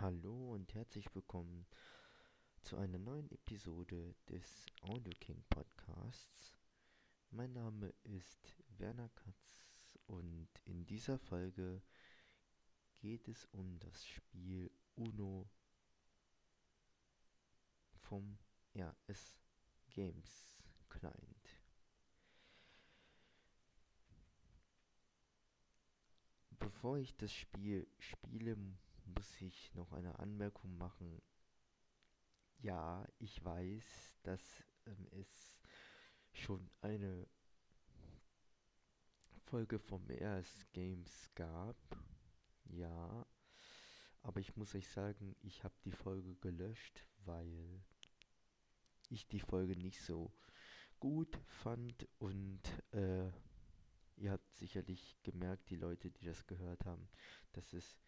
Hallo und herzlich willkommen zu einer neuen Episode des Audio King Podcasts. Mein Name ist Werner Katz und in dieser Folge geht es um das Spiel Uno vom RS Games Client. Bevor ich das Spiel spiele, muss ich noch eine Anmerkung machen. Ja, ich weiß, dass ähm, es schon eine Folge vom RS Games gab. Ja, aber ich muss euch sagen, ich habe die Folge gelöscht, weil ich die Folge nicht so gut fand und äh, ihr habt sicherlich gemerkt, die Leute, die das gehört haben, dass es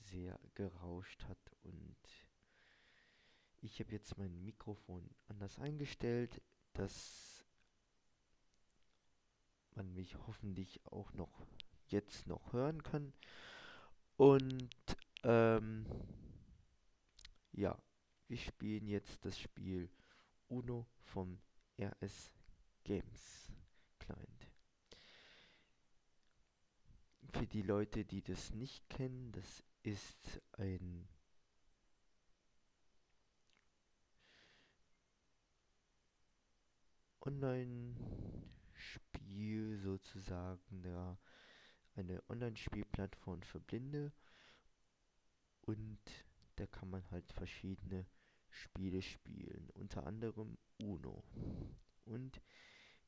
sehr gerauscht hat und ich habe jetzt mein Mikrofon anders eingestellt, dass man mich hoffentlich auch noch jetzt noch hören kann. Und ähm, ja, wir spielen jetzt das Spiel Uno vom RS Games Client. Für die Leute, die das nicht kennen, das ist ein Online-Spiel sozusagen, ja, eine Online-Spielplattform für Blinde und da kann man halt verschiedene Spiele spielen, unter anderem Uno. Und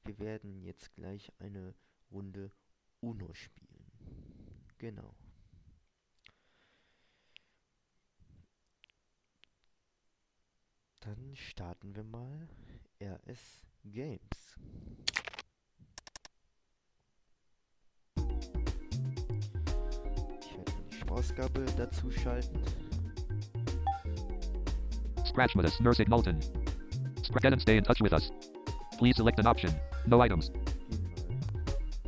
wir werden jetzt gleich eine Runde Uno spielen. Genau. Dann starten wir mal RS Games. Ich werde die Sprachausgabe dazu schalten. Scratch with us, Nursing Moulton. Scr- Get and stay in touch with us. Please select an option. No items.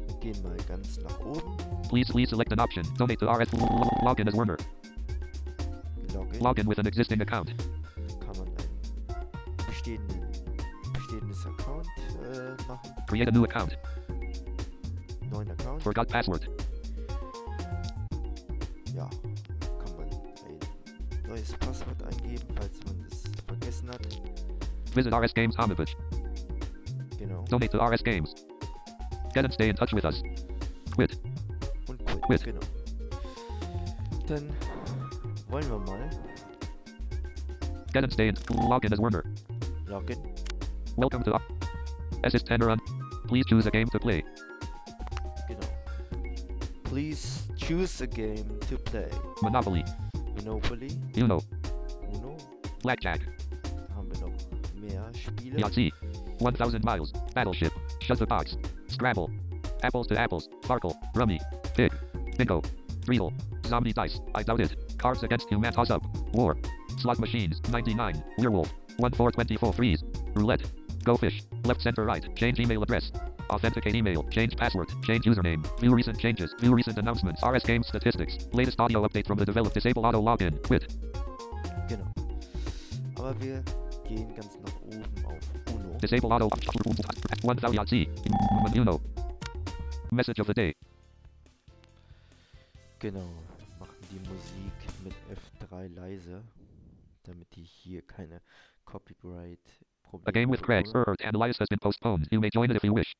Wir gehen mal ganz nach oben. Please, please select an option. Donate to RS. Login as Werner. Login. Login with an existing account. Bestehenden, bestehendes Account äh, machen. Create a new account. Neuen Account. Forgot password. Ja, kann man ein neues Passwort eingeben, falls man das vergessen hat. Visit RS Games homepage. Genau. Donate to RS Games. Get and stay in touch with us. Quit. Und quit. Quit. Genau. Dann wollen wir mal Get and stay in. Login as Werner. Loggen. Welcome to. Es ist. Please choose a game to play. Genau. Please choose a game to play. Monopoly. Monopoly, Uno. Uno. Blackjack. Ah, da haben wir noch ah, mehr Spiele. Yahtzee. 1000 miles. Battleship. Shut the box. Scrabble. Apples to apples. Farkle. Rummy. Pig. Bingo. Riddle. Zombie dice. I doubt it. Cards against humanity. Toss up. War. Slot machines. 99. Werewolf. 1 4 24 freeze. Roulette. Go fish. Left center right. Change email address. Authenticate email. Change password. Change username. View recent changes. View recent announcements. RS game statistics. Latest audio update from the developed. Disable auto login. Quit. Genau. Aber wir gehen ganz nach oben auf Uno. Disable auto. 1000 Yahtzee. Uno. Message of the day. Genau. Machen die Musik mit F3 leise, damit ich hier keine Copyright-Probleme A game with Craig bekomme. Bird and Elias has been postponed. You may join it if you wish.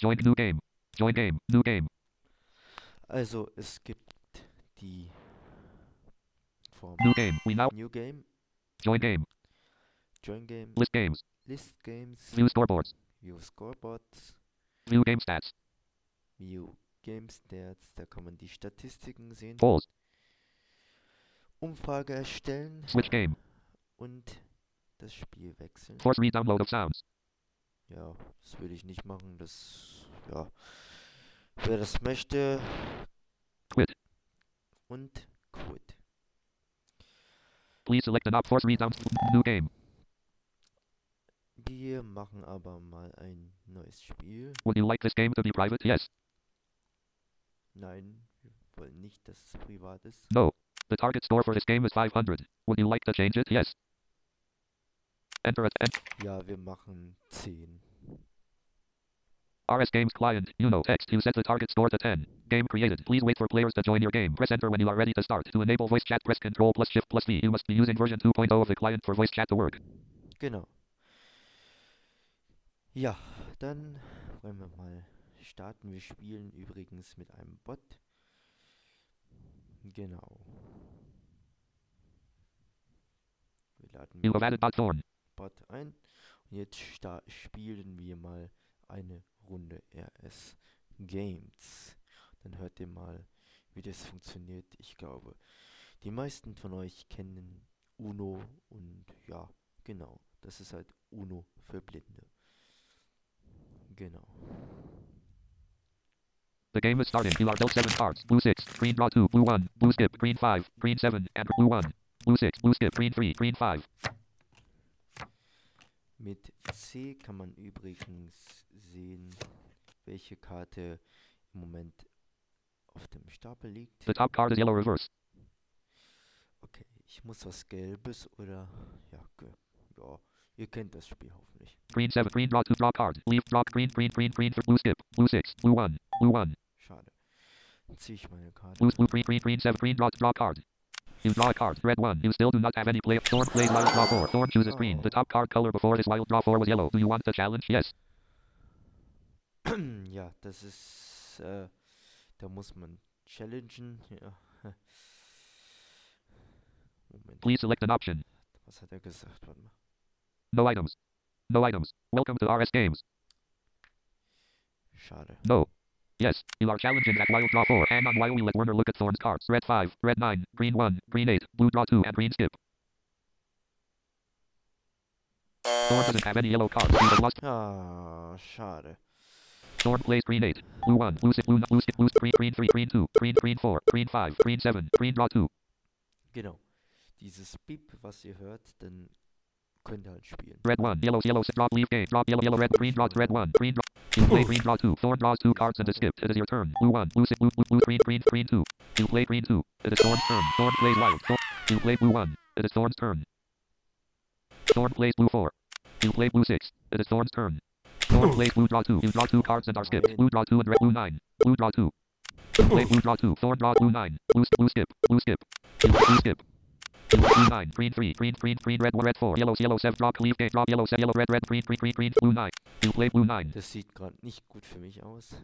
Join new game. Join game. New game. Also es gibt die Form New game. We now New Game, join game. Join Game, List games. List Games, View scoreboards. View Scoreboards, View game stats. View Game Stats, da kann man die Statistiken sehen, Polls. Umfrage erstellen Switch game. und das Spiel wechseln. Force re-download of sounds. Ja, das würde ich nicht machen, das, ja, wer das möchte Quit. und quit. Please select an op. Force re-down. New game. Wir machen aber mal ein neues Spiel. Would you like this game to be private? Yes. Nein, wir wollen nicht, dass es privat ist. No. The target score for this game is 500. Would you like to change it? Yes. Enter it. En- Ja, wir machen 10. RS Games Client. You know text. You set the target score to 10. Game created. Please wait for players to join your game. Press enter when you are ready to start. To enable voice chat, press Control plus Shift plus V. You must be using version 2.0 of the client for voice chat to work. Genau. Ja, dann wollen wir mal starten. Wir spielen übrigens mit einem Bot. Genau. Wir laden den bot ein. Und jetzt spielen wir mal eine Runde RS Games. Dann hört ihr mal, wie das funktioniert. Ich glaube, die meisten von euch kennen Uno und ja, genau. Das ist halt Uno für Blinde. Genau. The game is starting. You are dealt 7 cards. Blue 6, green draw 2, blue 1, blue skip, green 5, green 7, and blue 1. Blue 6, blue skip, green 3, green 5. Mit C kann man übrigens sehen, welche Karte im Moment auf dem Stapel liegt. The top card is yellow reverse. Okay, ich muss was Gelbes oder ja, ihr kennt das Spiel hoffentlich. Green 7, green draw 2, draw card. Leave draw green, green, green, green for blue skip. Blue 6, blue 1, blue 1. Schade. Dann ziehe ich meine Karte. Blue, blue, green, green, green 7, green draw, draw card. You draw a card. Red 1. You still do not have any play. Thorn plays wild draw 4. Thorn chooses green. The top card color before his wild draw 4 was yellow. Do you want the challenge? Yes. ja, das ist, äh, da muss man challengen. Ja. Moment, Please select an option. was hat er gesagt? Warte mal. No items. No items. Welcome to RS Games. Schade. No. Yes. You are challenging at wild draw 4. Hang on while we let Werner look at Thorn's cards. Red 5, red 9, green 1, green 8, blue draw 2, and green skip. Thorn doesn't have any yellow cards. He has lost. Ah, schade. Thorn plays green 8, blue 1, blue 6, blue, blue skip, blue, green, green 3, green 2, green, green 4, green 5, green 7, green draw 2. Genau. Dieses Beep, was ihr hört, dann könnt ihr halt spielen. Red 1, yellow, yellow, drop, leave game, drop, yellow, yellow, red, green, draw, red 1, green, draw. You play green, draw 2. Thorn draws 2 cards and a skip. It is your turn. Blue 1, blue 6, blue, blue, blue, green, green, green 2. You play green 2. It is Thorn's turn. Thorn plays wild. Thorn. You play blue 1. It is Thorn's turn. Thorn plays blue 4. You play blue 6. It is Thorn's turn. Thorn plays blue draw 2. You draw 2 cards and are skipped. Blue draw 2 and red blue 9. Blue draw 2. You play blue draw 2. Thorn draws blue 9. Blue, blue skip. Blue skip. You blue skip. Blue 9. Green 3. Green, green, green, red, red 4. Yellow, yellow 7. Drop, leave game. Drop, yellow 7. Yellow, red, red, green, green, green, green. Blue 9. You play blue 9. Das sieht gerade nicht gut für mich aus.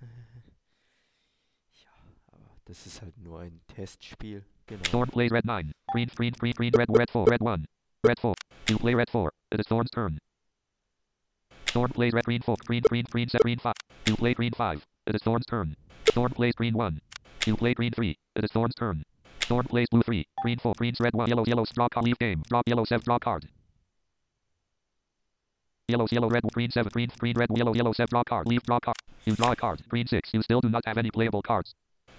ja, aber das ist halt nur ein Testspiel. Genau. Thorn plays red 9. Green, green, green, green, red, red 4, red 1. Red 4. You play red 4. It is Thorn's turn. Thorn plays red, green 4, green, green, green, set, green 5. You play green 5. It is Thorn's turn. Thorn plays green 1. You play green 3. It is Thorn's turn. Thorn plays blue 3. Green 4, green, red 1, yellow, yellow, draw card, leave game. Drop yellow 7, draw card. Yellow, yellow, red, green 7, green, green, red, yellow, yellow 7, draw card, leave, draw card. You draw a card. Green 6. You still do not have any playable cards.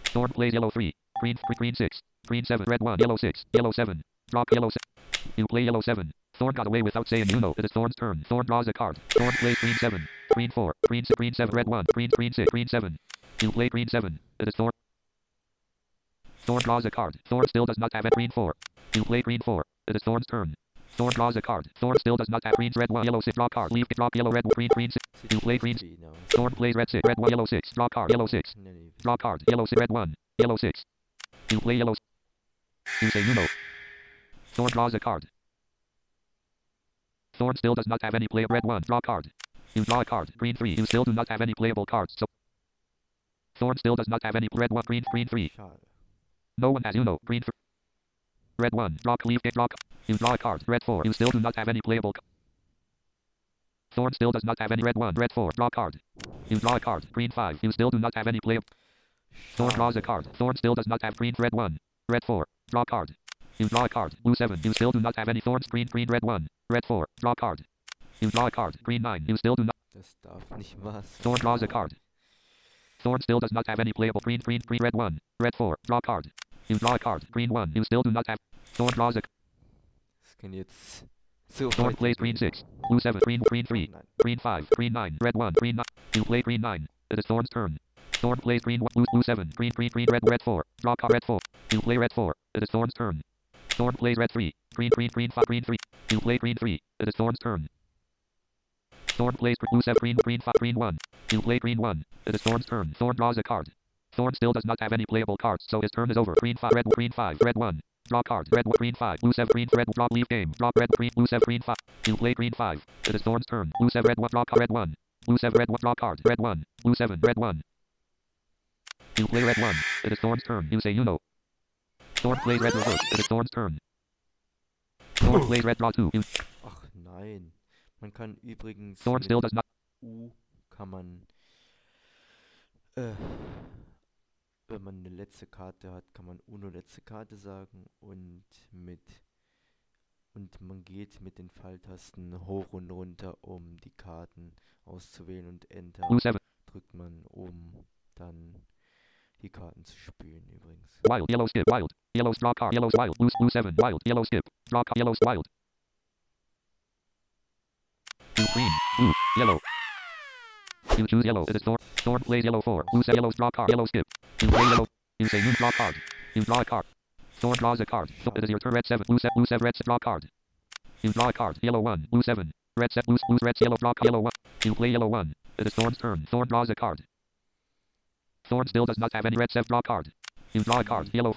Thorn plays yellow 3. Green, green, 6. Green 7, red 1, yellow 6, yellow 7. Drop yellow 7. You play yellow 7. Thorn got away without saying Uno. It is Thorn's turn. Thorn draws a card. Thorn plays green 7. Green 4. Green 6, green 7, red 1. Green, green 6, green 7. You play green 7. It is Thorn. Thorn draws a card. Thorn still does not have a green 4. You play green 4. It is Thorn's turn. Thorn draws a card. Thorn still does not have green, red 1, yellow 6, draw card. Leave, drop yellow, red, green, green 6. You play nicht green. für ihn aus. Thorn plays red 6, red 1, yellow 6, draw card, yellow 6. Nee, nee, Draw card. Yellow 6, red 1. Yellow 6. You play yellow. You say Uno. Thorn draws a card. Thorn still does not have any play. Red 1. Draw card. You draw a card. Green 3. You still do not have any playable cards. So. Thorn still does not have any. Red 1. Green. Green 3. Schade. No one has Uno. Green 3. Red 1. Draw. Leave. Get draw. You draw a card. Red 4. You still do not have any playable. c- Thorn still does not have any. Red 1. Red 4. Draw card. You draw a card. Green 5. You still do not have any play. Thorn draws a card. Thorn still does not have green. Red 1. Red 4. Draw card. You draw a card. Blue 7. You still do not have any thorns. Green, green, red 1. Red 4. Draw card. You draw a card. Green 9. You still do not. Das darf nicht sein. Thorn draws a card. Thorn still does not have any playable. Green, green, green, red 1. Red 4. Draw card. You draw a card. Green 1. You still do not have. Thorn draws a. Kann jetzt So, Thorn plays green 6. Blue 7. Green, green 3. Nein. Green 5. Green 9. Red 1. Green 9. You play green 9. It is Thorn's turn. Thorn plays green 1. Blue, blue 7. Green, green, green, red, red 4. Draw card red 4. You play red 4. It is Thorn's turn. Thorn plays red 3. Green, green, green 5. Green 3. You play green 3. It is Thorn's turn. Thorn plays blue 7. Green, green 5. Green 1. You play green 1. It is Thorn's turn. Thorn draws a card. Thorn still does not have any playable cards, so his turn is over. Green 5. Red, green 5. Red 1. Draw card. Red, green 5. Blue 7. Green, red, draw, leaf game. Draw red, green, blue 7. Green 5. You play green 5. It is Thorn's turn. Blue 7. Red 1. Draw card. Red 1. Blue 7. Red 1. Draw card. Red 1. Blue 7. Red 1. You play red 1. It is Thorn's turn. You say Uno. Thorn plays red reverse. It is Thorn's turn. Thorn plays red draw 2. You, Ach nein. Man kann übrigens Thorn still does not. U kann man, äh, wenn man eine letzte Karte hat, kann man Uno letzte Karte sagen und mit und man geht mit den Pfeiltasten hoch und runter, um die Karten auszuwählen und Enter Blue 7. drückt man, um dann die Karten zu spielen übrigens. Wild. Yellow skip. Wild. Yellow's draw card. Yellow's wild. Blue, blue 7. Wild. Yellow skip. Draw card. Yellow's wild. Blue green. Blue. Yellow. You choose yellow. It is Thorn. Thorn plays yellow 4. Blue say yellow's draw card. Yellow skip. You play yellow. You say you draw card. You draw a card. Thorn draws a card. So it is your turn. Red 7. Blue 7. Blue 7. Red 7. Draw card. You draw a card. Yellow 1. Blue 7. Red 7. Blue, blue red yellow draw. Yellow 1. You play yellow 1. It is Thorn's turn. Thorn draws a card. Thorn still does not have any red 7. Draw card. You draw a card. Yellow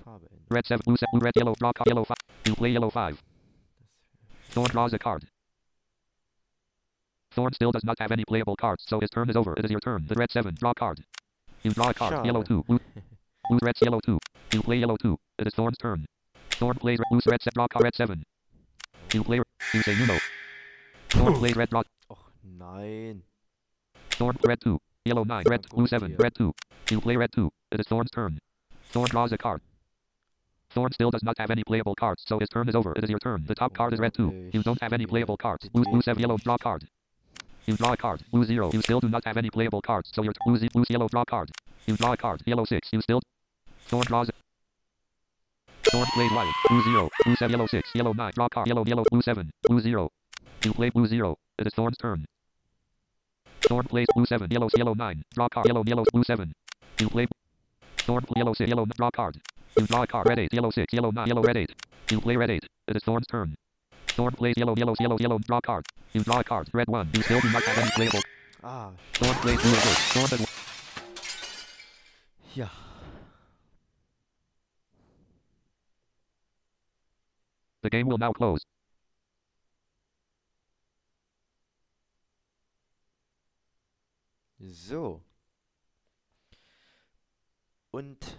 Red 7, blue 7, blue red, yellow, draw card, yellow 5. You play yellow 5. Das Thorn draws a card. Thorn still does not have any playable cards, so his turn is over. It is your turn. The red 7, draw card. You draw a card, yellow 2, blue, blue red, yellow 2. You play yellow 2. It is Thorn's turn. Thorn plays red, blue red 7, draw card, red 7. You play, you say Uno. Thorn plays red, draw, Och nein. Thorn red 2. Yellow 9, red, blue 7, red 2. You play red 2. It is Thorn's turn. Thorn draws a card. Thorn still does not have any playable cards, so his turn is over. It is your turn. The top card is red 2. You don't have any playable cards. Blue, blue 7, yellow, draw card. You draw a card. Blue 0. You still do not have any playable cards, so your blue, z- blue, yellow, draw card. You draw a card. Yellow 6. You still. Thorn draws. Thorn plays white. Blue 0. Blue 7, yellow 6. Yellow 9. Draw card. Yellow, yellow, blue 7. Blue 0. You play blue 0. It is Thorn's turn. Thorn plays blue 7. Yellow, yellow 9. Draw card. Yellow, yellow, blue 7. You play. Thorn, yellow 6. Yellow, draw card. You draw a card. Red 8. Yellow 6. Yellow 9. Yellow, red 8. You play red 8. It is Thorn's turn. Thorn plays yellow, yellow, yellow, yellow, draw card. You draw a card. Red 1. You still do not have any playable. Ah, Thorn plays blue. Thorn does. ja. The game will now close. So. Und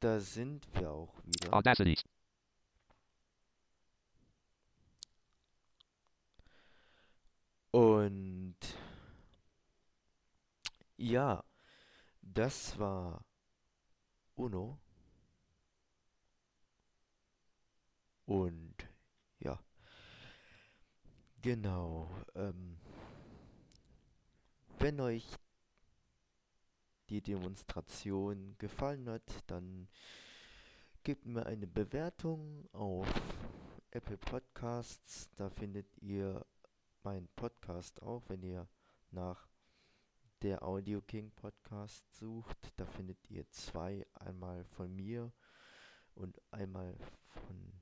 da sind wir auch wieder. Audacity. Und ja, das war Uno. Und ja, genau. Ähm, wenn euch die Demonstration gefallen hat, dann gebt mir eine Bewertung auf Apple Podcasts. Da findet ihr meinen Podcast auch, wenn ihr nach der Audio King Podcast sucht. Da findet ihr zwei, einmal von mir und einmal von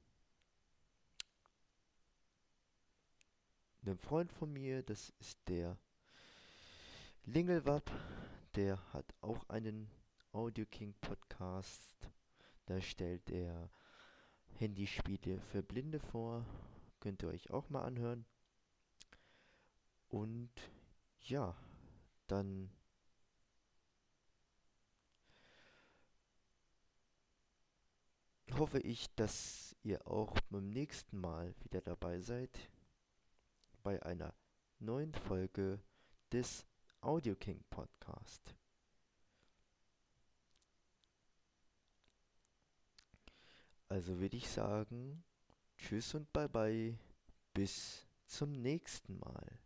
einem Freund von mir. Das ist der Lingelwap. Der hat auch einen Audio King Podcast. Da stellt er Handyspiele für Blinde vor. Könnt ihr euch auch mal anhören. Und ja, dann hoffe ich, dass ihr auch beim nächsten Mal wieder dabei seid bei einer neuen Folge des Audio King Podcast. Also würde ich sagen, tschüss und bye bye, bis zum nächsten Mal.